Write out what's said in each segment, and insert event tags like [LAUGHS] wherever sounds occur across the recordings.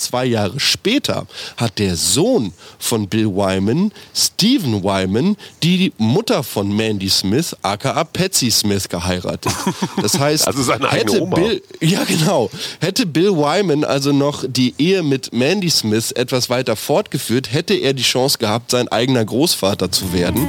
Zwei Jahre später hat der Sohn von Bill Wyman, Stephen Wyman, die Mutter von Mandy Smith, aka Patsy Smith, geheiratet. Das [LAUGHS] heißt, also seine hätte Oma. Bill, ja genau, hätte Bill Wyman also noch die Ehe mit Mandy Smith etwas weiter fortgeführt, hätte er die Chance gehabt, sein eigener Großvater zu werden.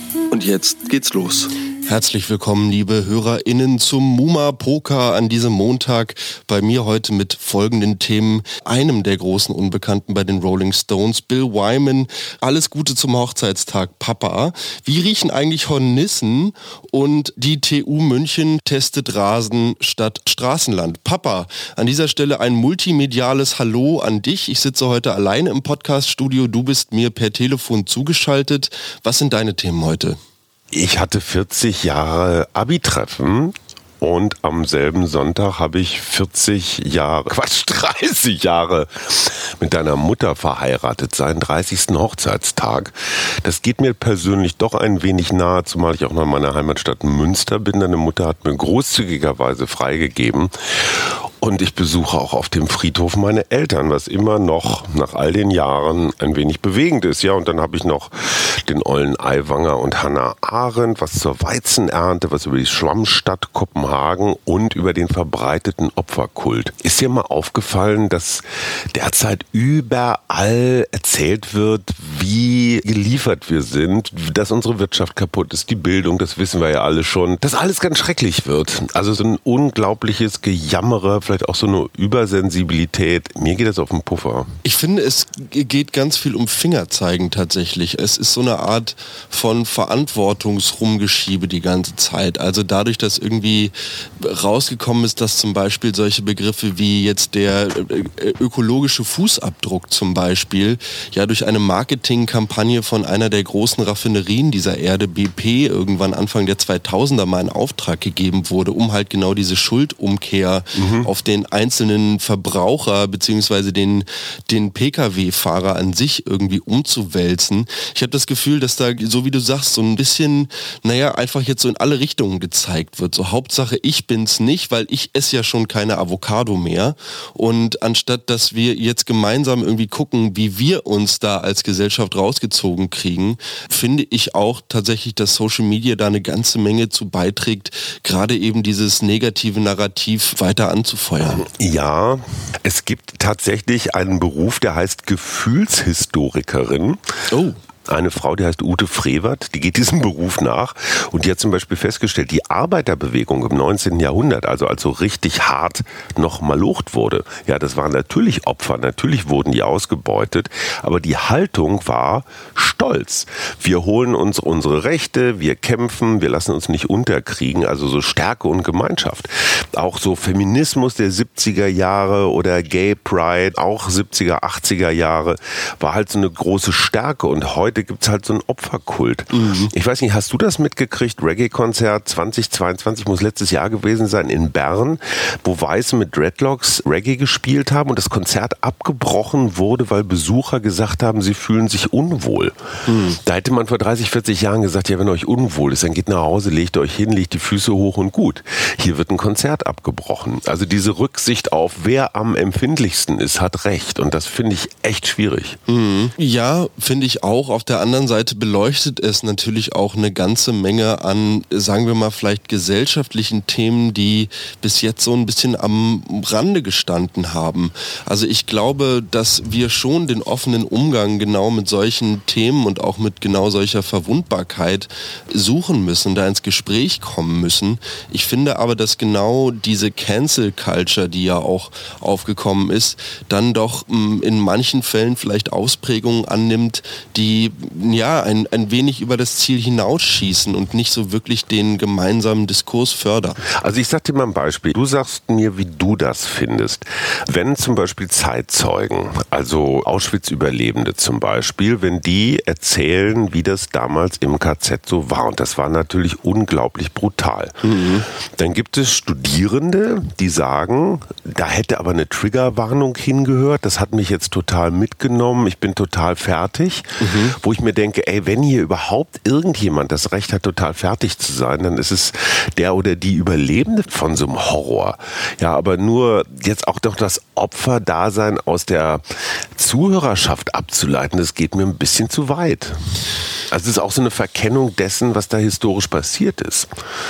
Und jetzt geht's los. Herzlich willkommen, liebe HörerInnen, zum Muma Poker an diesem Montag. Bei mir heute mit folgenden Themen. Einem der großen Unbekannten bei den Rolling Stones, Bill Wyman. Alles Gute zum Hochzeitstag, Papa. Wie riechen eigentlich Hornissen? Und die TU München testet Rasen statt Straßenland. Papa, an dieser Stelle ein multimediales Hallo an dich. Ich sitze heute alleine im Podcaststudio. Du bist mir per Telefon zugeschaltet. Was sind deine Themen heute? Ich hatte 40 Jahre Abi-Treffen und am selben Sonntag habe ich 40 Jahre, [LAUGHS] Quatsch, 30 Jahre mit deiner Mutter verheiratet, seinen 30. Hochzeitstag. Das geht mir persönlich doch ein wenig nahe, zumal ich auch noch in meiner Heimatstadt Münster bin. Deine Mutter hat mir großzügigerweise freigegeben. Und ich besuche auch auf dem Friedhof meine Eltern, was immer noch nach all den Jahren ein wenig bewegend ist. Ja, und dann habe ich noch den ollen Aiwanger und Hannah Arendt, was zur Weizenernte, was über die Schwammstadt Kopenhagen und über den verbreiteten Opferkult. Ist dir mal aufgefallen, dass derzeit überall erzählt wird, wie geliefert wir sind, dass unsere Wirtschaft kaputt ist, die Bildung, das wissen wir ja alle schon, dass alles ganz schrecklich wird. Also so ein unglaubliches Gejammere, vielleicht auch so eine Übersensibilität. Mir geht das auf den Puffer. Ich finde, es geht ganz viel um Fingerzeigen tatsächlich. Es ist so eine Art von Verantwortungsrumgeschiebe die ganze Zeit. Also dadurch, dass irgendwie rausgekommen ist, dass zum Beispiel solche Begriffe wie jetzt der äh, ökologische Fußabdruck zum Beispiel ja durch eine Marketingkampagne von einer der großen Raffinerien dieser Erde, BP, irgendwann Anfang der 2000er mal in Auftrag gegeben wurde, um halt genau diese Schuldumkehr mhm. auf den einzelnen Verbraucher beziehungsweise den, den Pkw-Fahrer an sich irgendwie umzuwälzen. Ich habe das Gefühl, dass da, so wie du sagst, so ein bisschen, naja, einfach jetzt so in alle Richtungen gezeigt wird. So Hauptsache, ich bin's nicht, weil ich esse ja schon keine Avocado mehr. Und anstatt, dass wir jetzt gemeinsam irgendwie gucken, wie wir uns da als Gesellschaft rausgezogen kriegen, finde ich auch tatsächlich, dass Social Media da eine ganze Menge zu beiträgt, gerade eben dieses negative Narrativ weiter anzufeuern. Ja, es gibt tatsächlich einen Beruf, der heißt Gefühlshistorikerin. Oh eine Frau, die heißt Ute Frevert, die geht diesem [LAUGHS] Beruf nach und die hat zum Beispiel festgestellt, die Arbeiterbewegung im 19. Jahrhundert, also als so richtig hart noch malocht wurde, ja, das waren natürlich Opfer, natürlich wurden die ausgebeutet, aber die Haltung war stolz. Wir holen uns unsere Rechte, wir kämpfen, wir lassen uns nicht unterkriegen, also so Stärke und Gemeinschaft. Auch so Feminismus der 70er Jahre oder Gay Pride, auch 70er, 80er Jahre, war halt so eine große Stärke und heute heute gibt es halt so einen Opferkult. Mhm. Ich weiß nicht, hast du das mitgekriegt? Reggae-Konzert 2022 muss letztes Jahr gewesen sein in Bern, wo Weiße mit Dreadlocks Reggae gespielt haben und das Konzert abgebrochen wurde, weil Besucher gesagt haben, sie fühlen sich unwohl. Mhm. Da hätte man vor 30, 40 Jahren gesagt, ja, wenn euch unwohl ist, dann geht nach Hause, legt euch hin, legt die Füße hoch und gut. Hier wird ein Konzert abgebrochen. Also diese Rücksicht auf, wer am empfindlichsten ist, hat recht. Und das finde ich echt schwierig. Mhm. Ja, finde ich auch. Auf der anderen Seite beleuchtet es natürlich auch eine ganze Menge an, sagen wir mal, vielleicht gesellschaftlichen Themen, die bis jetzt so ein bisschen am Rande gestanden haben. Also ich glaube, dass wir schon den offenen Umgang genau mit solchen Themen und auch mit genau solcher Verwundbarkeit suchen müssen, da ins Gespräch kommen müssen. Ich finde aber, dass genau diese Cancel Culture, die ja auch aufgekommen ist, dann doch mh, in manchen Fällen vielleicht Ausprägungen annimmt, die ja ein, ein wenig über das Ziel hinausschießen und nicht so wirklich den gemeinsamen Diskurs fördern. Also ich sag dir mal ein Beispiel. Du sagst mir, wie du das findest. Wenn zum Beispiel Zeitzeugen, also Auschwitz-Überlebende zum Beispiel, wenn die erzählen, wie das damals im KZ so war, und das war natürlich unglaublich brutal, mhm. dann gibt es Studierende, die sagen, da hätte aber eine Triggerwarnung hingehört, das hat mich jetzt total mitgenommen, ich bin total fertig, mhm. Wo ich mir denke, ey, wenn hier überhaupt irgendjemand das Recht hat, total fertig zu sein, dann ist es der oder die Überlebende von so einem Horror. Ja, aber nur jetzt auch doch das Opferdasein aus der Zuhörerschaft abzuleiten, das geht mir ein bisschen zu weit. Also es ist auch so eine Verkennung dessen, was da historisch passiert ist.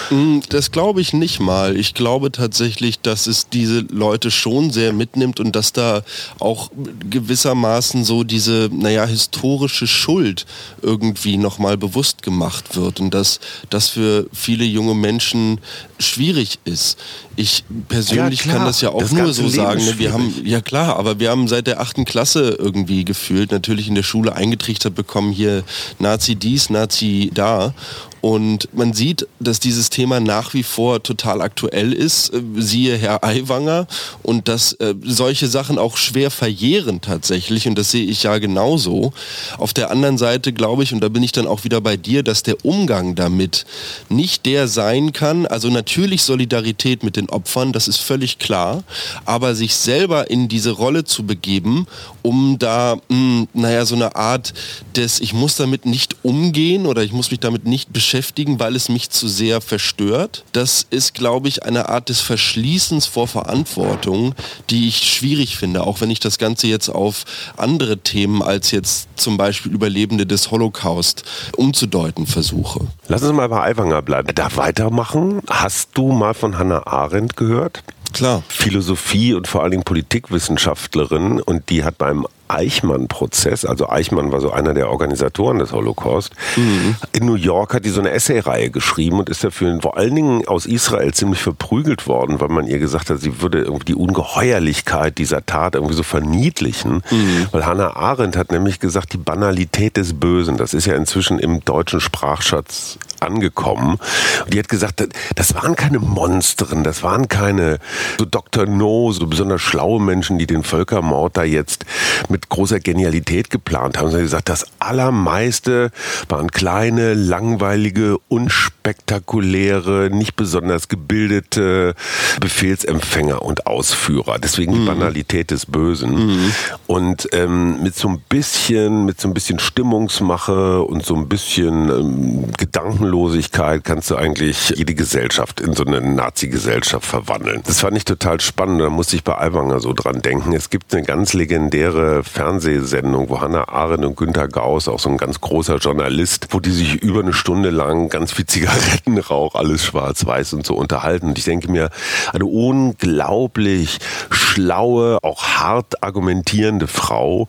Mm, das glaube ich nicht mal. Ich glaube tatsächlich, dass es diese Leute schon sehr mitnimmt und dass da auch gewissermaßen so diese, naja, historische Schuld irgendwie nochmal bewusst gemacht wird und dass das für viele junge Menschen schwierig ist. Ich persönlich ja, kann das ja auch das nur so sagen. Ne? Wir haben, ja klar, aber wir haben seit der achten Klasse irgendwie gefühlt natürlich in der Schule eingetrichtert bekommen, hier Nazi dies, Nazi da. Und man sieht, dass dieses Thema nach wie vor total aktuell ist, äh, siehe Herr Aiwanger, und dass äh, solche Sachen auch schwer verjähren tatsächlich, und das sehe ich ja genauso. Auf der anderen Seite glaube ich, und da bin ich dann auch wieder bei dir, dass der Umgang damit nicht der sein kann, also natürlich Solidarität mit den Opfern, das ist völlig klar, aber sich selber in diese Rolle zu begeben, um da, mh, hm, naja, so eine Art des, ich muss damit nicht umgehen oder ich muss mich damit nicht beschäftigen, beschäftigen, weil es mich zu sehr verstört. Das ist, glaube ich, eine Art des Verschließens vor Verantwortung, die ich schwierig finde, auch wenn ich das Ganze jetzt auf andere Themen als jetzt zum Beispiel Überlebende des Holocaust umzudeuten versuche. Lass uns mal bei Aiwanger bleiben. Da weitermachen. Hast du mal von Hannah Arendt gehört? Klar. Philosophie und vor allen Dingen Politikwissenschaftlerin und die hat beim Eichmann-Prozess, also Eichmann war so einer der Organisatoren des Holocaust, mhm. in New York hat die so eine Essay-Reihe geschrieben und ist dafür vor allen Dingen aus Israel ziemlich verprügelt worden, weil man ihr gesagt hat, sie würde irgendwie die Ungeheuerlichkeit dieser Tat irgendwie so verniedlichen. Mhm. Weil Hannah Arendt hat nämlich gesagt, die Banalität des Bösen, das ist ja inzwischen im deutschen Sprachschatz angekommen. Und die hat gesagt, das waren keine Monsteren, das waren keine so Dr. No, so besonders schlaue Menschen, die den Völkermord da jetzt mit großer Genialität geplant haben. Sie hat gesagt, das allermeiste waren kleine, langweilige, unspektakuläre, nicht besonders gebildete Befehlsempfänger und Ausführer. Deswegen die mhm. Banalität des Bösen. Mhm. Und ähm, mit so ein bisschen, mit so ein bisschen Stimmungsmache und so ein bisschen ähm, Gedanken Bodenlosigkeit kannst du eigentlich jede Gesellschaft in so eine Nazi-Gesellschaft verwandeln. Das fand ich total spannend. Da musste ich bei Aiwanger so dran denken. Es gibt eine ganz legendäre Fernsehsendung, wo Hannah Arendt und Günter Gauss, auch so ein ganz großer Journalist, wo die sich über eine Stunde lang ganz viel Zigarettenrauch, alles schwarz-weiß und so unterhalten. Und ich denke mir, eine unglaublich schlaue, auch hart argumentierende Frau.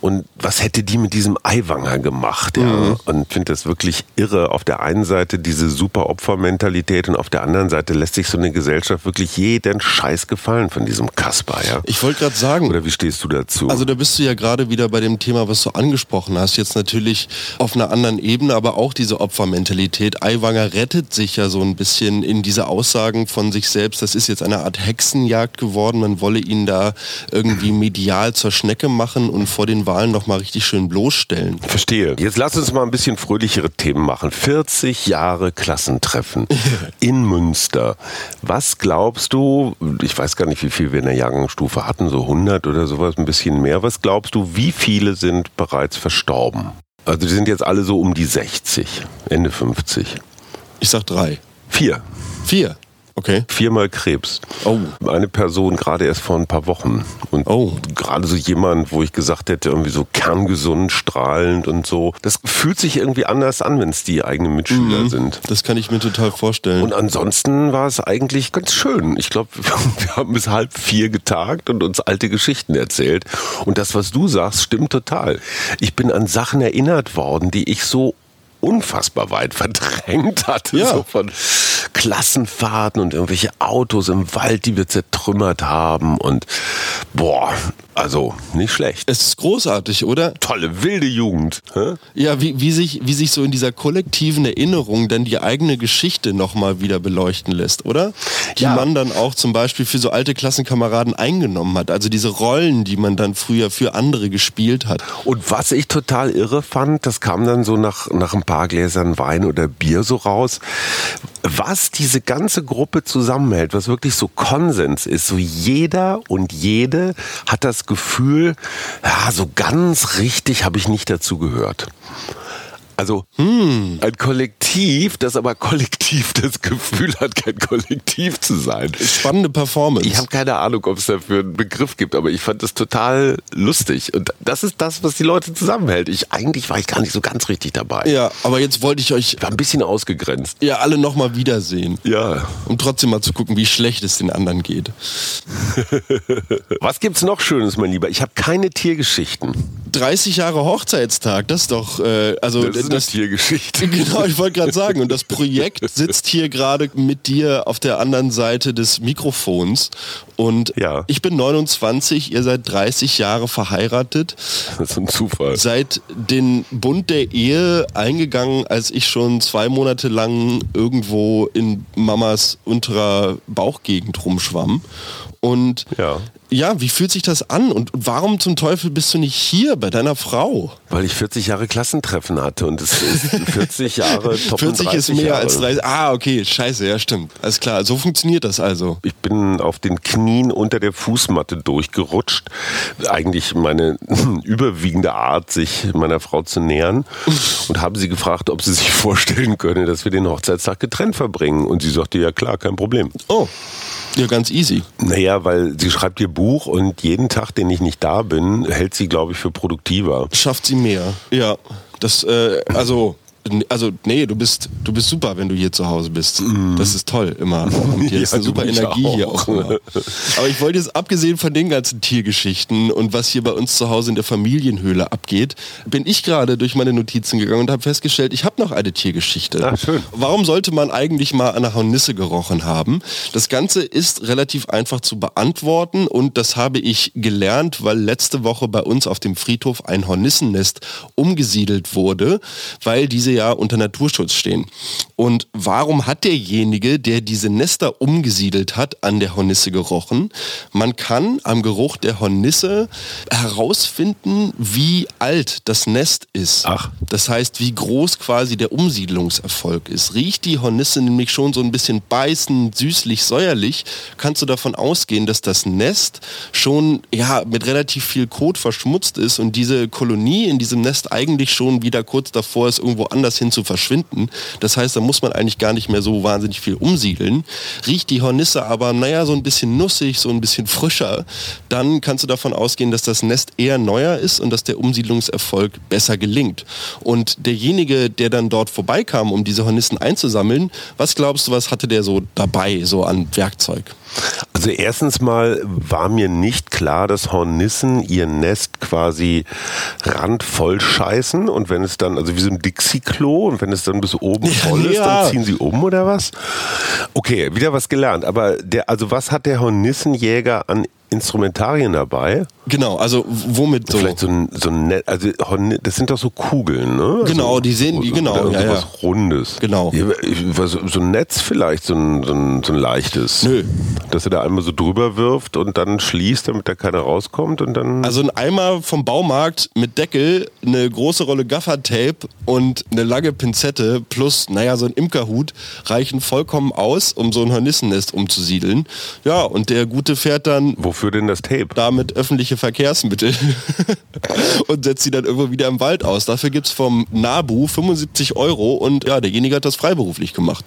Und was hätte die mit diesem Aiwanger gemacht? Ja? Mhm. Und finde das wirklich irre. Auf der einen einen Seite diese super Opfermentalität und auf der anderen Seite lässt sich so eine Gesellschaft wirklich jeden Scheiß gefallen von diesem Kasper, ja? Ich wollte gerade sagen. Oder wie stehst du dazu? Also da bist du ja gerade wieder bei dem Thema, was du angesprochen hast. Jetzt natürlich auf einer anderen Ebene, aber auch diese Opfermentalität. Aiwanger rettet sich ja so ein bisschen in diese Aussagen von sich selbst. Das ist jetzt eine Art Hexenjagd geworden. Man wolle ihn da irgendwie [LAUGHS] medial zur Schnecke machen und vor den Wahlen noch mal richtig schön bloßstellen. Verstehe. Jetzt lass uns mal ein bisschen fröhlichere Themen machen. 40 40 Jahre Klassentreffen [LAUGHS] in Münster. Was glaubst du, ich weiß gar nicht, wie viel wir in der Jahrgangsstufe hatten, so 100 oder sowas, ein bisschen mehr. Was glaubst du, wie viele sind bereits verstorben? Also die sind jetzt alle so um die 60, Ende 50. Ich sag drei. Vier. Vier. Okay. Viermal Krebs. Oh. Eine Person gerade erst vor ein paar Wochen. Und oh. gerade so jemand, wo ich gesagt hätte, irgendwie so kerngesund, strahlend und so. Das fühlt sich irgendwie anders an, wenn es die eigenen Mitschüler mhm. sind. Das kann ich mir total vorstellen. Und ansonsten war es eigentlich ganz schön. Ich glaube, [LAUGHS] wir haben bis halb vier getagt und uns alte Geschichten erzählt. Und das, was du sagst, stimmt total. Ich bin an Sachen erinnert worden, die ich so unfassbar weit [LAUGHS] verdrängt hatte. Ja. So von Klassenfahrten und irgendwelche Autos im Wald, die wir zertrümmert haben und boah, also nicht schlecht. Es ist großartig, oder? Tolle wilde Jugend. Hä? Ja, wie, wie, sich, wie sich so in dieser kollektiven Erinnerung dann die eigene Geschichte nochmal wieder beleuchten lässt, oder? Die Ja. man dann auch zum Beispiel für so alte Klassenkameraden eingenommen hat. Also diese Rollen, die man dann früher für andere gespielt hat. Und was ich total irre fand, das kam dann so nach, nach ein paar Gläsern Wein oder Bier so raus, was diese ganze Gruppe zusammenhält, was wirklich so Konsens ist. So jeder und jede hat das Gefühl, ja, so ganz richtig habe ich nicht dazu gehört. Also ein Kollektiv, das aber kollektiv das Gefühl hat, kein Kollektiv zu sein. Spannende Performance. Ich habe keine Ahnung, ob es dafür einen Begriff gibt, aber ich fand das total lustig. Und das ist das, was die Leute zusammenhält. Ich, eigentlich war ich gar nicht so ganz richtig dabei. ja, aber jetzt wollte ich euch Ich war ein bisschen ausgegrenzt. ja alle nochmal wiedersehen. Ja. Um trotzdem mal zu gucken, wie schlecht es den anderen geht. [LAUGHS] Was gibt's noch Schönes, mein Lieber? Ich habe keine Tiergeschichten. 30 Jahre Hochzeitstag, das ist doch, äh, also Das ist eine Tiergeschichte. [LAUGHS] Genau, ich wollte gerade sagen. Und das Projekt [LAUGHS] sitzt hier gerade mit dir auf der anderen Seite des Mikrofons. Und Ja. ich bin 29, ihr seid 30 Jahre verheiratet, Das ist ein Zufall. seid den Bund der Ehe eingegangen, als ich schon zwei Monate lang irgendwo in Mamas unterer Bauchgegend rumschwamm. Und Ja. ja, wie fühlt sich das an? Und warum zum Teufel bist du nicht hier bei deiner Frau? Weil ich 40 Jahre Klassentreffen hatte und es ist [LAUGHS] 40 Jahre top 40 ist mehr Jahre. als 30. Ah, okay, scheiße, ja stimmt. Alles klar, so funktioniert das also. Ich bin auf den Knien unter der Fußmatte durchgerutscht. Eigentlich meine [CLEARS THROAT] überwiegende Art, sich meiner Frau zu nähern. Und habe sie gefragt, ob sie sich [LAUGHS] vorstellen könne, dass wir den Hochzeitstag getrennt verbringen. Und sie sagte, ja klar, kein Problem. Oh, ja, ganz easy. Naja, weil sie schreibt ihr Buch und jeden Tag, den ich nicht da bin, hält sie, glaube ich, für produktiver. Schafft sie mehr. Ja, das, äh, also, also, nee, du bist, du bist super, wenn du hier zu Hause bist. Das ist toll, immer. [LAUGHS] Und hier Ja, ist eine super Energie hier auch. auch immer. Aber ich wollte jetzt, abgesehen von den ganzen Tiergeschichten und was hier bei uns zu Hause in der Familienhöhle abgeht, bin ich gerade durch meine Notizen gegangen und habe festgestellt, ich habe noch eine Tiergeschichte. Ah, schön. Warum sollte man eigentlich mal an einer Hornisse gerochen haben? Das Ganze ist relativ einfach zu beantworten und das habe ich gelernt, weil letzte Woche bei uns auf dem Friedhof ein Hornissennest umgesiedelt wurde, weil diese ja unter Naturschutz stehen. Und warum hat derjenige, der diese Nester umgesiedelt hat, an der Hornisse gerochen? Man kann am Geruch der Hornisse herausfinden, wie alt das Nest ist. Ach. Das heißt, wie groß quasi der Umsiedlungserfolg ist. Riecht die Hornisse nämlich schon so ein bisschen beißend, süßlich, säuerlich, kannst du davon ausgehen, dass das Nest schon ja, mit relativ viel Kot verschmutzt ist und diese Kolonie in diesem Nest eigentlich schon wieder kurz davor ist, irgendwo anders hin zu verschwinden. Das heißt, da muss man eigentlich gar nicht mehr so wahnsinnig viel umsiedeln. Riecht die Hornisse aber, naja, so ein bisschen nussig, so ein bisschen frischer, dann kannst du davon ausgehen, dass das Nest eher neuer ist und dass der Umsiedlungserfolg besser gelingt. Und derjenige, der dann dort vorbeikam, um diese Hornissen einzusammeln, was glaubst du, was hatte der so dabei, so an Werkzeug? Also erstens mal war mir nicht klar, dass Hornissen ihr Nest quasi randvoll scheißen und wenn es dann, also wie so ein Dixie-Klo und wenn es dann bis oben Ja, voll ist, ja. dann ziehen sie um oder was? Okay, wieder was gelernt. Aber der, also was hat der Hornissenjäger an Instrumentarien dabei? Genau, also womit so? Vielleicht so ein, so ein Net, also das sind doch so Kugeln, ne? Genau, also, die sehen- die- genau, ja, ja. Rundes. Genau. So ein Netz vielleicht, so ein, so ein, so ein leichtes. Nö. Dass er da einmal so drüber wirft und dann schließt, damit da keiner rauskommt und dann. Also ein Eimer vom Baumarkt mit Deckel, eine große Rolle Gaffertape und eine lange Pinzette plus, naja, so ein Imkerhut reichen vollkommen aus, um so ein Hornissennest umzusiedeln. Ja, und der Gute fährt dann wofür denn das Tape? damit öffentliche Verkehrsmittel [LAUGHS] und setzt sie dann irgendwo wieder im Wald aus. Dafür gibt's vom NABU 75 Euro und ja, derjenige hat das freiberuflich gemacht.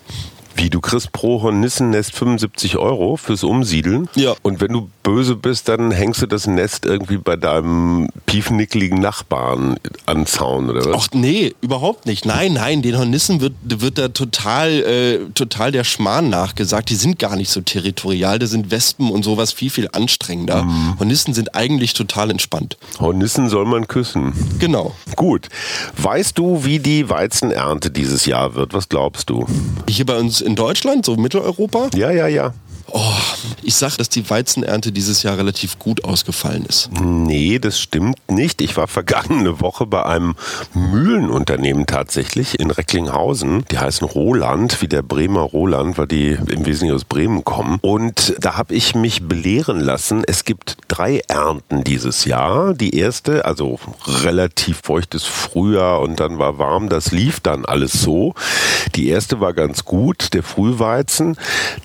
Wie, du kriegst pro Hornissennest 75 Euro fürs Umsiedeln. Ja. Und wenn du böse bist, dann hängst du das Nest irgendwie bei deinem piefnickligen Nachbarn an Zaun oder was? Ach nee, überhaupt nicht. Nein, nein, den Hornissen wird, wird da total, äh, total der Schmarrn nachgesagt. Die sind gar nicht so territorial, da sind Wespen und sowas viel, viel anstrengender. Hornissen sind eigentlich total entspannt. Hornissen soll man küssen. Genau. Gut. Weißt du, wie die Weizenernte dieses Jahr wird? Was glaubst du? Hier bei uns in Deutschland, so Mitteleuropa? Ja, ja, ja. Oh, ich sag, dass die Weizenernte dieses Jahr relativ gut ausgefallen ist. Nee, das stimmt nicht. Ich war vergangene Woche bei einem Mühlenunternehmen tatsächlich in Recklinghausen. Die heißen Roland, wie der Bremer Roland, weil die im Wesentlichen aus Bremen kommen. Und da habe ich mich belehren lassen. Es gibt drei Ernten dieses Jahr. Die erste, also relativ feuchtes Frühjahr und dann war warm. Das lief dann alles so. Die erste war ganz gut, der Frühweizen.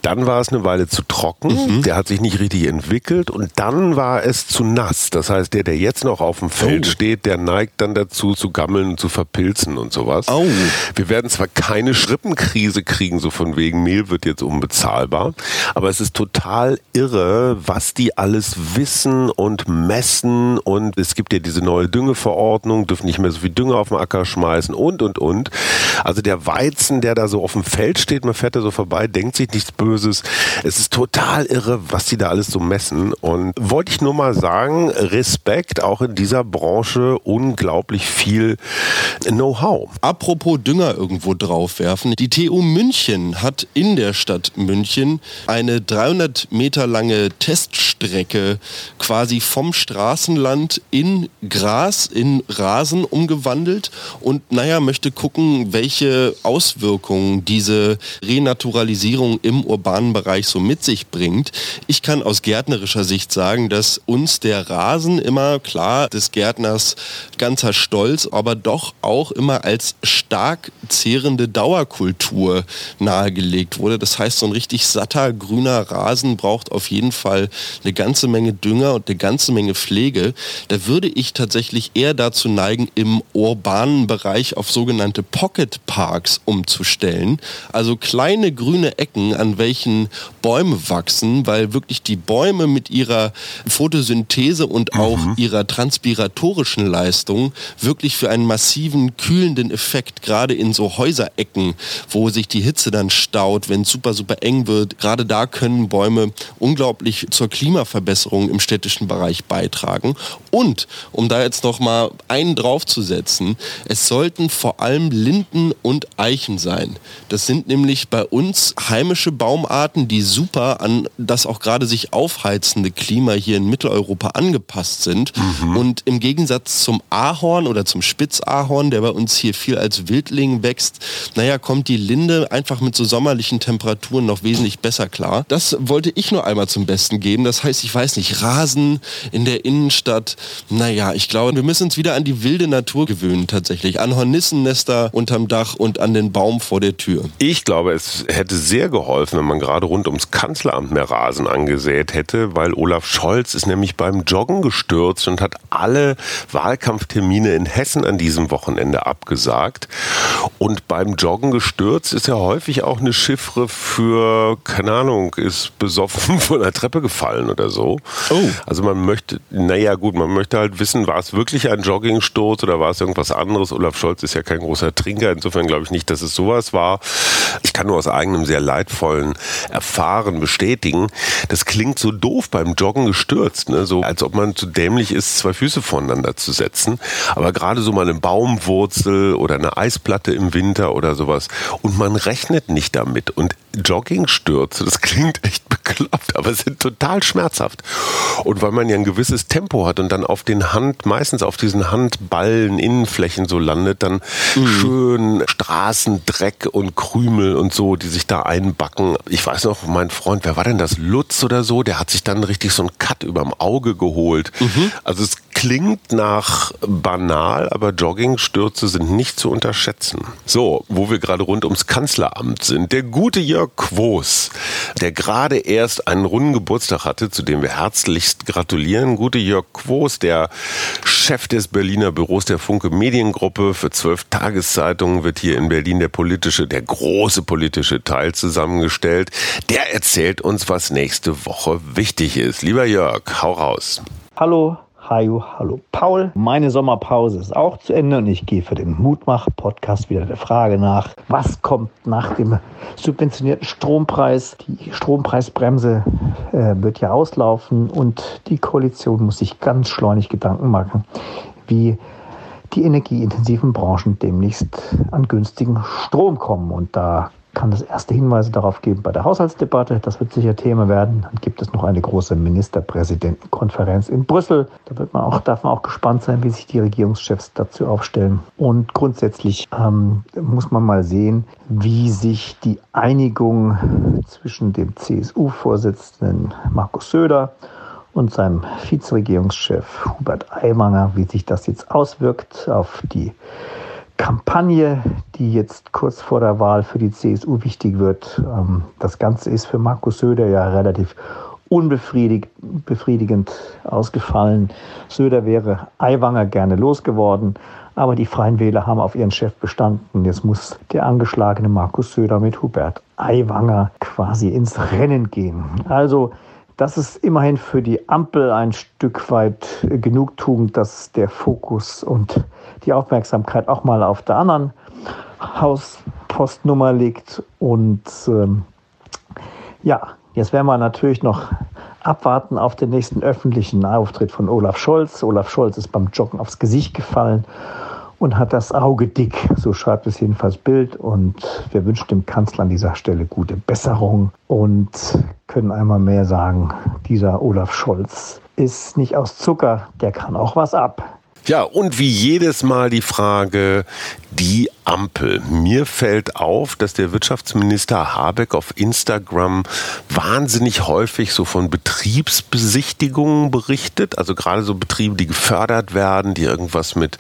Dann war es eine Weile zu trocken. Mhm. Der hat sich nicht richtig entwickelt und dann war es zu nass. Das heißt, der, der jetzt noch auf dem Feld oh. steht, der neigt dann dazu zu gammeln und zu verpilzen und sowas. Oh. Wir werden zwar keine Schrippenkrise kriegen, so von wegen Mehl wird jetzt unbezahlbar, aber es ist total irre, was die alles wissen und messen und es gibt ja diese neue Düngeverordnung, dürfen nicht mehr so viel Dünger auf den Acker schmeißen und und und. Also der Weizen, der da so auf dem Feld steht, man fährt da so vorbei, denkt sich nichts Böses. Es ist total irre, was die da alles so messen. Und wollte ich nur mal sagen, Respekt, auch in dieser Branche unglaublich viel Know-how. Apropos Dünger irgendwo draufwerfen. Die TU München hat in der Stadt München eine 300 Meter lange Teststrecke quasi vom Straßenland in Gras, in Rasen umgewandelt und naja, möchte gucken, welche Auswirkungen diese Renaturalisierung im urbanen Bereich so mit sich bringt. Ich kann aus gärtnerischer Sicht sagen, dass uns der Rasen immer klar des Gärtners ganzer Stolz, aber doch auch immer als stark zehrende Dauerkultur nahegelegt wurde. Das heißt, so ein richtig satter grüner Rasen braucht auf jeden Fall eine ganze Menge Dünger und eine ganze Menge Pflege. Da würde ich tatsächlich eher dazu neigen, im urbanen Bereich auf sogenannte Pocket Parks umzustellen. Also kleine grüne Ecken, an welchen Bäume wachsen, weil wirklich die Bäume mit ihrer Photosynthese und auch mhm. ihrer transpiratorischen Leistung wirklich für einen massiven kühlenden Effekt, gerade in so Häuserecken, wo sich die Hitze dann staut, wenn es super, super eng wird, gerade da können Bäume unglaublich zur Klimaverbesserung im städtischen Bereich beitragen. Und, um da jetzt noch mal einen draufzusetzen, es sollten vor allem Linden und Eichen sein. Das sind nämlich bei uns heimische Baumarten, die super an das auch gerade sich aufheizende Klima hier in Mitteleuropa angepasst sind. Mhm. Und im Gegensatz zum Ahorn oder zum Spitzahorn, der bei uns hier viel als Wildling wächst, naja, kommt die Linde einfach mit so sommerlichen Temperaturen noch wesentlich besser klar. Das wollte ich nur einmal zum Besten geben. Das heißt, ich weiß nicht, Rasen in der Innenstadt, naja, ich glaube, wir müssen uns wieder an die wilde Natur gewöhnen tatsächlich. An Hornissennester unterm Dach und an den Baum vor der Tür. Ich glaube, es hätte sehr geholfen, wenn man gerade rund ums Kanzleramt mehr Rasen angesät hätte, weil Olaf Scholz ist nämlich beim Joggen gestürzt und hat alle Wahlkampftermine in Hessen an diesem Wochenende abgesagt. Und beim Joggen gestürzt ist ja häufig auch eine Chiffre für, keine Ahnung, ist besoffen [LAUGHS] von der Treppe gefallen oder so. Oh. Also man möchte, naja gut, man möchte halt wissen, war es wirklich ein Joggingsturz oder war es irgendwas anderes? Olaf Scholz ist ja kein großer Trinker, insofern glaube ich nicht, dass es sowas war. Ich kann nur aus eigenem sehr leidvollen Erfahren bestätigen. Das klingt so doof beim Joggen gestürzt, ne? so als ob man zu dämlich ist, zwei Füße voneinander zu setzen. Aber gerade so mal eine Baumwurzel oder eine Eisplatte im Winter oder sowas und man rechnet nicht damit. Und Joggingstürze, das klingt echt bekloppt, aber sind total schmerzhaft. Und weil man ja ein gewisses Tempo hat und dann auf den Hand, meistens auf diesen Handballen, Innenflächen so landet, dann mhm. schön Straßendreck und Krümel und so, die sich da einbacken. Ich weiß noch, mein Freund, wer war denn das? Lutz oder so, der hat sich dann richtig so einen Cut überm Auge geholt. Mhm. Also es klingt nach banal, aber Joggingstürze sind nicht zu unterschätzen. So, wo wir gerade rund ums Kanzleramt sind. Der gute Jörg Quos, der gerade erst einen runden Geburtstag hatte, zu dem wir herzlichst gratulieren. Gute Jörg Quos, der Chef des Berliner Büros der Funke Mediengruppe für zwölf Tageszeitungen wird hier in Berlin der politische, der große politische Teil zusammengestellt. Der erzählt uns, was nächste Woche wichtig ist. Lieber Jörg, hau raus. Hallo, Hajo, hallo Paul. Meine Sommerpause ist auch zu Ende und ich gehe für den Mutmach-Podcast wieder der Frage nach, was kommt nach dem subventionierten Strompreis. Die Strompreisbremse äh, wird ja auslaufen und die Koalition muss sich ganz schleunig Gedanken machen, wie die energieintensiven Branchen demnächst an günstigen Strom kommen. Und da kann es erste Hinweise darauf geben bei der Haushaltsdebatte. Das wird sicher Thema werden. Dann gibt es noch eine große Ministerpräsidentenkonferenz in Brüssel. Da wird man auch, darf man auch gespannt sein, wie sich die Regierungschefs dazu aufstellen. Und grundsätzlich ähm, muss man mal sehen, wie sich die Einigung zwischen dem CSU-Vorsitzenden Markus Söder und seinem Vizeregierungschef Hubert Aiwanger, wie sich das jetzt auswirkt auf die Kampagne, die jetzt kurz vor der Wahl für die CSU wichtig wird. Ähm, das Ganze ist für Markus Söder ja relativ unbefriedigend ausgefallen. Söder wäre Aiwanger gerne losgeworden, aber die Freien Wähler haben auf ihren Chef bestanden. Jetzt muss der angeschlagene Markus Söder mit Hubert Aiwanger quasi ins Rennen gehen. Also das ist immerhin für die Ampel ein Stück weit Genugtuung, dass der Fokus und die Aufmerksamkeit auch mal auf der anderen Hauspostnummer liegt. Und ähm, ja, jetzt werden wir natürlich noch abwarten auf den nächsten öffentlichen Auftritt von Olaf Scholz. Olaf Scholz ist beim Joggen aufs Gesicht gefallen und hat das Auge dick. So schreibt es jedenfalls Bild. Und wir wünschen dem Kanzler an dieser Stelle gute Besserung und können einmal mehr sagen, dieser Olaf Scholz ist nicht aus Zucker, der kann auch was ab. Ja, und wie jedes Mal die Frage, die Ampel. Mir fällt auf, dass der Wirtschaftsminister Habeck auf Instagram wahnsinnig häufig so von Betriebsbesichtigungen berichtet. Also gerade so Betriebe, die gefördert werden, die irgendwas mit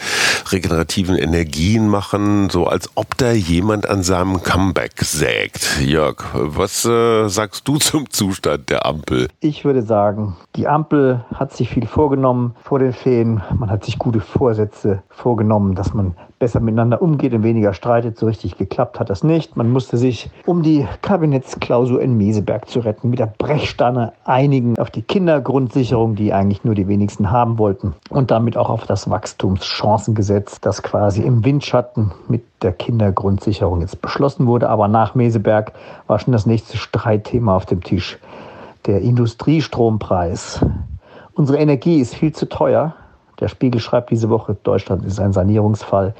regenerativen Energien machen, so als ob da jemand an seinem Comeback sägt. Jörg, was äh, sagst du zum Zustand der Ampel? Ich würde sagen, die Ampel hat sich viel vorgenommen vor den Ferien. Man hat sich gute Vorsätze vorgenommen, dass man besser miteinander umgeht und weniger streitet. So richtig geklappt hat das nicht. Man musste sich, um die Kabinettsklausur in Meseberg zu retten, mit der Brechstange einigen auf die Kindergrundsicherung, die eigentlich nur die wenigsten haben wollten. Und damit auch auf das Wachstumschancengesetz, das quasi im Windschatten mit der Kindergrundsicherung jetzt beschlossen wurde. Aber nach Meseberg war schon das nächste Streitthema auf dem Tisch. Der Industriestrompreis. Unsere Energie ist viel zu teuer der Spiegel schreibt diese Woche, Deutschland ist ein Sanierungsfall.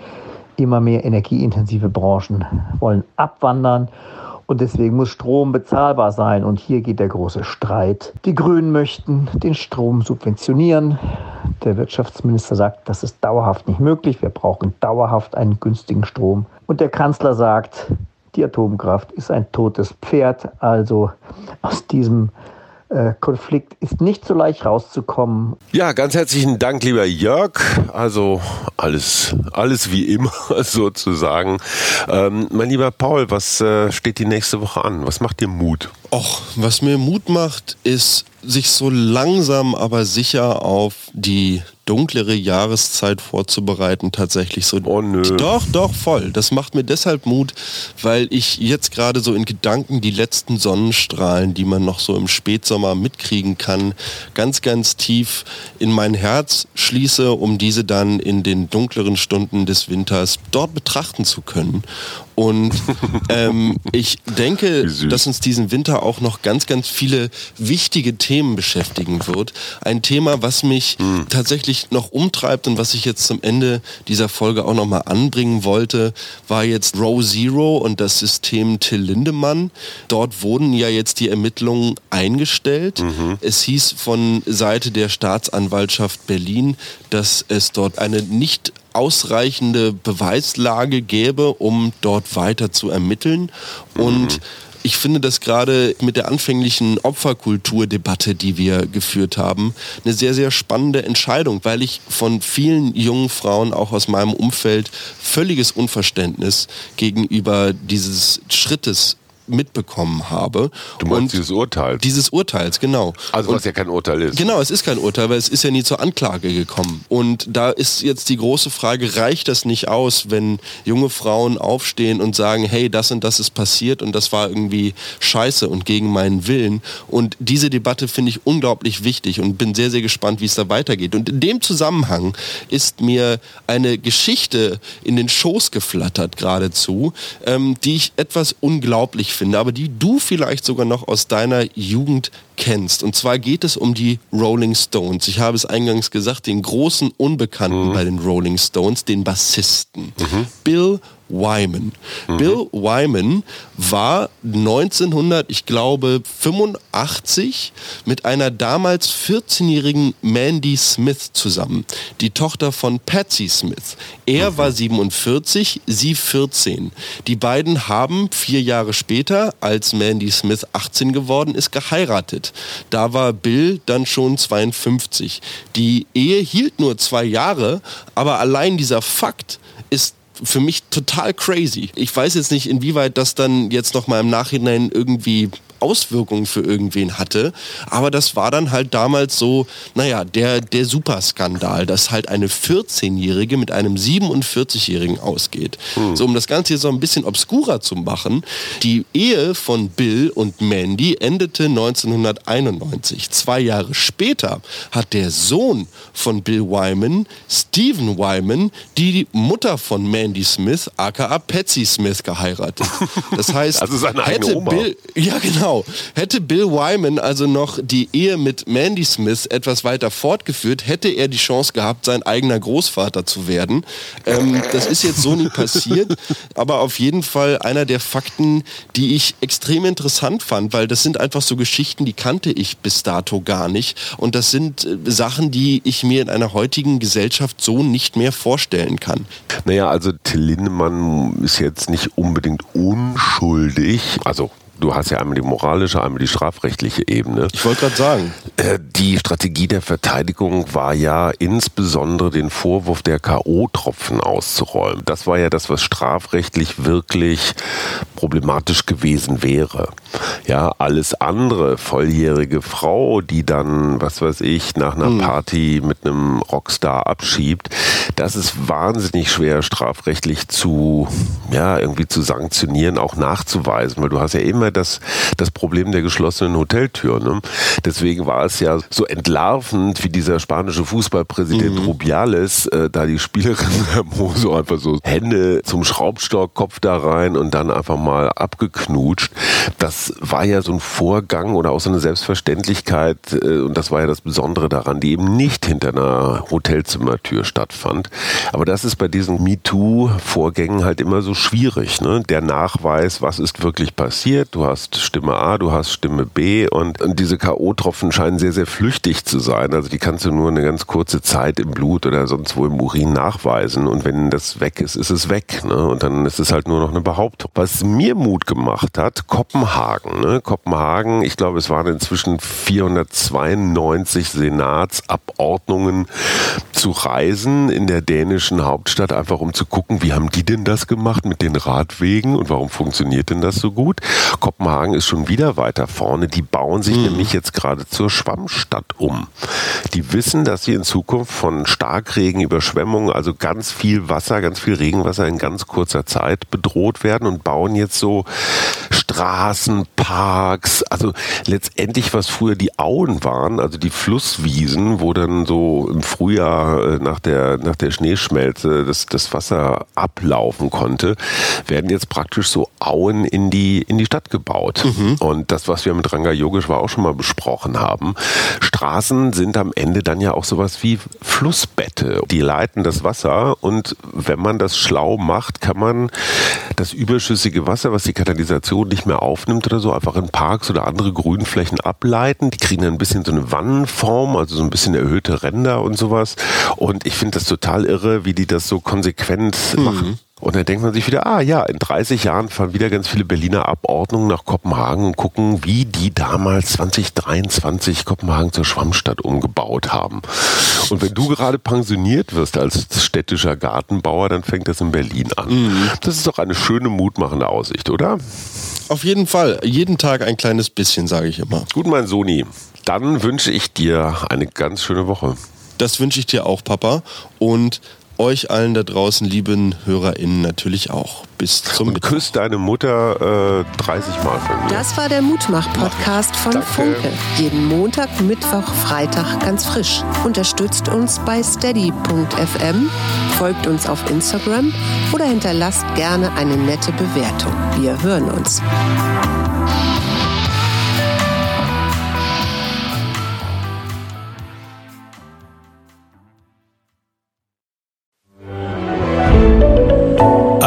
Immer mehr energieintensive Branchen wollen abwandern und deswegen muss Strom bezahlbar sein. Und hier geht der große Streit. Die Grünen möchten den Strom subventionieren. Der Wirtschaftsminister sagt, das ist dauerhaft nicht möglich. Wir brauchen dauerhaft einen günstigen Strom. Und der Kanzler sagt, die Atomkraft ist ein totes Pferd. Also aus diesem Konflikt ist nicht so leicht rauszukommen. Ja, ganz herzlichen Dank, lieber Jörg. Also alles, alles wie immer [LAUGHS] sozusagen. Ähm, mein lieber Paul, was äh, steht die nächste Woche an? Was macht dir Mut? Och, was mir Mut macht, ist sich so langsam aber sicher auf die dunklere Jahreszeit vorzubereiten, tatsächlich so. Oh nö. Doch, doch, voll. Das macht mir deshalb Mut, weil ich jetzt gerade so in Gedanken die letzten Sonnenstrahlen, die man noch so im Spätsommer mitkriegen kann, ganz, ganz tief in mein Herz schließe, um diese dann in den dunkleren Stunden des Winters dort betrachten zu können. Und [LAUGHS] ähm, ich denke, dass uns diesen Winter auch noch ganz, ganz viele wichtige Themen beschäftigen wird. Ein Thema, was mich hm. tatsächlich noch umtreibt und was ich jetzt zum Ende dieser Folge auch nochmal anbringen wollte, war jetzt Row Zero und das System Till Lindemann. Dort wurden ja jetzt die Ermittlungen eingestellt. Mhm. Es hieß von Seite der Staatsanwaltschaft Berlin, dass es dort eine nicht ausreichende Beweislage gäbe, um dort weiter zu ermitteln. Und ich finde das gerade mit der anfänglichen Opferkulturdebatte, die wir geführt haben, eine sehr, sehr spannende Entscheidung, weil ich von vielen jungen Frauen auch aus meinem Umfeld völliges Unverständnis gegenüber dieses Schrittes mitbekommen habe. Du meinst und dieses Urteil? Dieses Urteils, genau. Also was und, ja kein Urteil ist. Genau, es ist kein Urteil, weil es ist ja nie zur Anklage gekommen. Und da ist jetzt die große Frage, reicht das nicht aus, wenn junge Frauen aufstehen und sagen, hey, das und das ist passiert und das war irgendwie scheiße und gegen meinen Willen. Und diese Debatte finde ich unglaublich wichtig und bin sehr, sehr gespannt, wie es da weitergeht. Und in dem Zusammenhang ist mir eine Geschichte in den Schoß geflattert geradezu, ähm, die ich etwas unglaublich finde, aber die du vielleicht sogar noch aus deiner Jugend kennst. Und zwar geht es um die Rolling Stones. Ich habe es eingangs gesagt, den großen Unbekannten mhm. bei den Rolling Stones, den Bassisten. Mhm. Bill Wyman. Mhm. Bill Wyman war 1900, ich glaube 85 mit einer damals 14-jährigen Mandy Smith zusammen, die Tochter von Patsy Smith. Er mhm. war 47, sie 14. Die beiden haben vier Jahre später, als Mandy Smith 18 geworden ist, geheiratet. Da war Bill dann schon 52. Die Ehe hielt nur zwei Jahre, aber allein dieser Fakt ist für mich total crazy. Ich weiß jetzt nicht, inwieweit das dann jetzt noch mal im Nachhinein irgendwie Auswirkungen für irgendwen hatte. Aber das war dann halt damals so, naja, der, der Superskandal, dass halt eine 14-Jährige mit einem 47-Jährigen ausgeht. Hm. So, um das Ganze hier so ein bisschen obskurer zu machen, die Ehe von Bill und Mandy endete 1991. Zwei Jahre später hat der Sohn von Bill Wyman, Stephen Wyman, die Mutter von Mandy Smith, aka Patsy Smith, geheiratet. [LAUGHS] Das heißt, also seine hätte. Bill, ja genau, Genau. Hätte Bill Wyman also noch die Ehe mit Mandy Smith etwas weiter fortgeführt, hätte er die Chance gehabt, sein eigener Großvater zu werden. Ähm, das ist jetzt so nie passiert, [LAUGHS] aber auf jeden Fall einer der Fakten, die ich extrem interessant fand, weil das sind einfach so Geschichten, die kannte ich bis dato gar nicht. Und das sind äh, Sachen, die ich mir in einer heutigen Gesellschaft so nicht mehr vorstellen kann. Naja, also Till Lindemann ist jetzt nicht unbedingt unschuldig. Also du hast ja einmal die moralische, einmal die strafrechtliche Ebene. Ich wollte gerade sagen. Äh, die Strategie der Verteidigung war ja insbesondere den Vorwurf der K.O.-Tropfen auszuräumen. Das war ja das, was strafrechtlich wirklich problematisch gewesen wäre. Ja, alles andere, volljährige Frau, die dann, was weiß ich, nach einer hm. Party mit einem Rockstar abschiebt, das ist wahnsinnig schwer strafrechtlich zu, ja, irgendwie zu sanktionieren, auch nachzuweisen, weil du hast ja immer immer das, das Problem der geschlossenen Hoteltür. Ne? Deswegen war es ja so entlarvend, wie dieser spanische Fußballpräsident mhm. Rubiales äh, da die Spielerin [LAUGHS] Hermoso einfach so Hände zum Schraubstock, Kopf da rein und dann einfach mal abgeknutscht. Das war ja so ein Vorgang oder auch so eine Selbstverständlichkeit äh, und das war ja das Besondere daran, die eben nicht hinter einer Hotelzimmertür stattfand. Aber das ist bei diesen MeToo-Vorgängen halt immer so schwierig. Ne? Der Nachweis, was ist wirklich passiert, du hast Stimme A, du hast Stimme B und, und diese K.O.-Tropfen scheinen sehr, sehr flüchtig zu sein. Also die kannst du nur eine ganz kurze Zeit im Blut oder sonst wo im Urin nachweisen und wenn das weg ist, ist es weg. Ne? Und dann ist es halt nur noch eine Behauptung. Was mir Mut gemacht hat, Kopenhagen. Ne? Kopenhagen, ich glaube, es waren inzwischen 492 Senatsabordnungen zu reisen in der dänischen Hauptstadt, einfach um zu gucken, wie haben die denn das gemacht mit den Radwegen und warum funktioniert denn das so gut? Kopenhagen ist schon wieder weiter vorne. Die bauen sich mhm. nämlich jetzt gerade zur Schwammstadt um. Die wissen, dass sie in Zukunft von Starkregen, Überschwemmungen, also ganz viel Wasser, ganz viel Regenwasser in ganz kurzer Zeit bedroht werden und bauen jetzt so Straßen, Parks, also letztendlich was früher die Auen waren, also die Flusswiesen, wo dann so im Frühjahr äh, nach der, nach der Schneeschmelze das, das Wasser ablaufen konnte, werden jetzt praktisch so Auen in die, in die Stadt gebaut. Mhm. Und das, was wir mit Ranga Yogeshwar auch schon mal besprochen haben, Straßen sind am Ende dann ja auch sowas wie Flussbette. Die leiten das Wasser und wenn man das schlau macht, kann man das überschüssige Wasser, was die Kanalisation nicht mehr aufnimmt oder so, einfach in Parks oder andere Grünflächen ableiten. Die kriegen dann ein bisschen so eine Wannenform, also so ein bisschen erhöhte Ränder und sowas. Und ich finde das total irre, wie die das so konsequent mhm. machen. Und dann denkt man sich wieder, ah ja, in 30 Jahren fahren wieder ganz viele Berliner Abordnungen nach Kopenhagen und gucken, wie die damals 2023 Kopenhagen zur Schwammstadt umgebaut haben. Und wenn du gerade pensioniert wirst als städtischer Gartenbauer, dann fängt das in Berlin an. Mhm. Das ist doch eine schöne, mutmachende Aussicht, oder? Auf jeden Fall. Jeden Tag ein kleines bisschen, sage ich immer. Gut, mein Soni. Dann wünsche ich dir eine ganz schöne Woche. Das wünsche ich dir auch, Papa. Und euch allen da draußen, lieben HörerInnen, natürlich auch. Bis zum Und küsst deine Mutter äh, 30 Mal von mir. Das war der Mutmach-Podcast von Danke. Funke. Jeden Montag, Mittwoch, Freitag ganz frisch. Unterstützt uns bei steady.fm, folgt uns auf Instagram oder hinterlasst gerne eine nette Bewertung. Wir hören uns.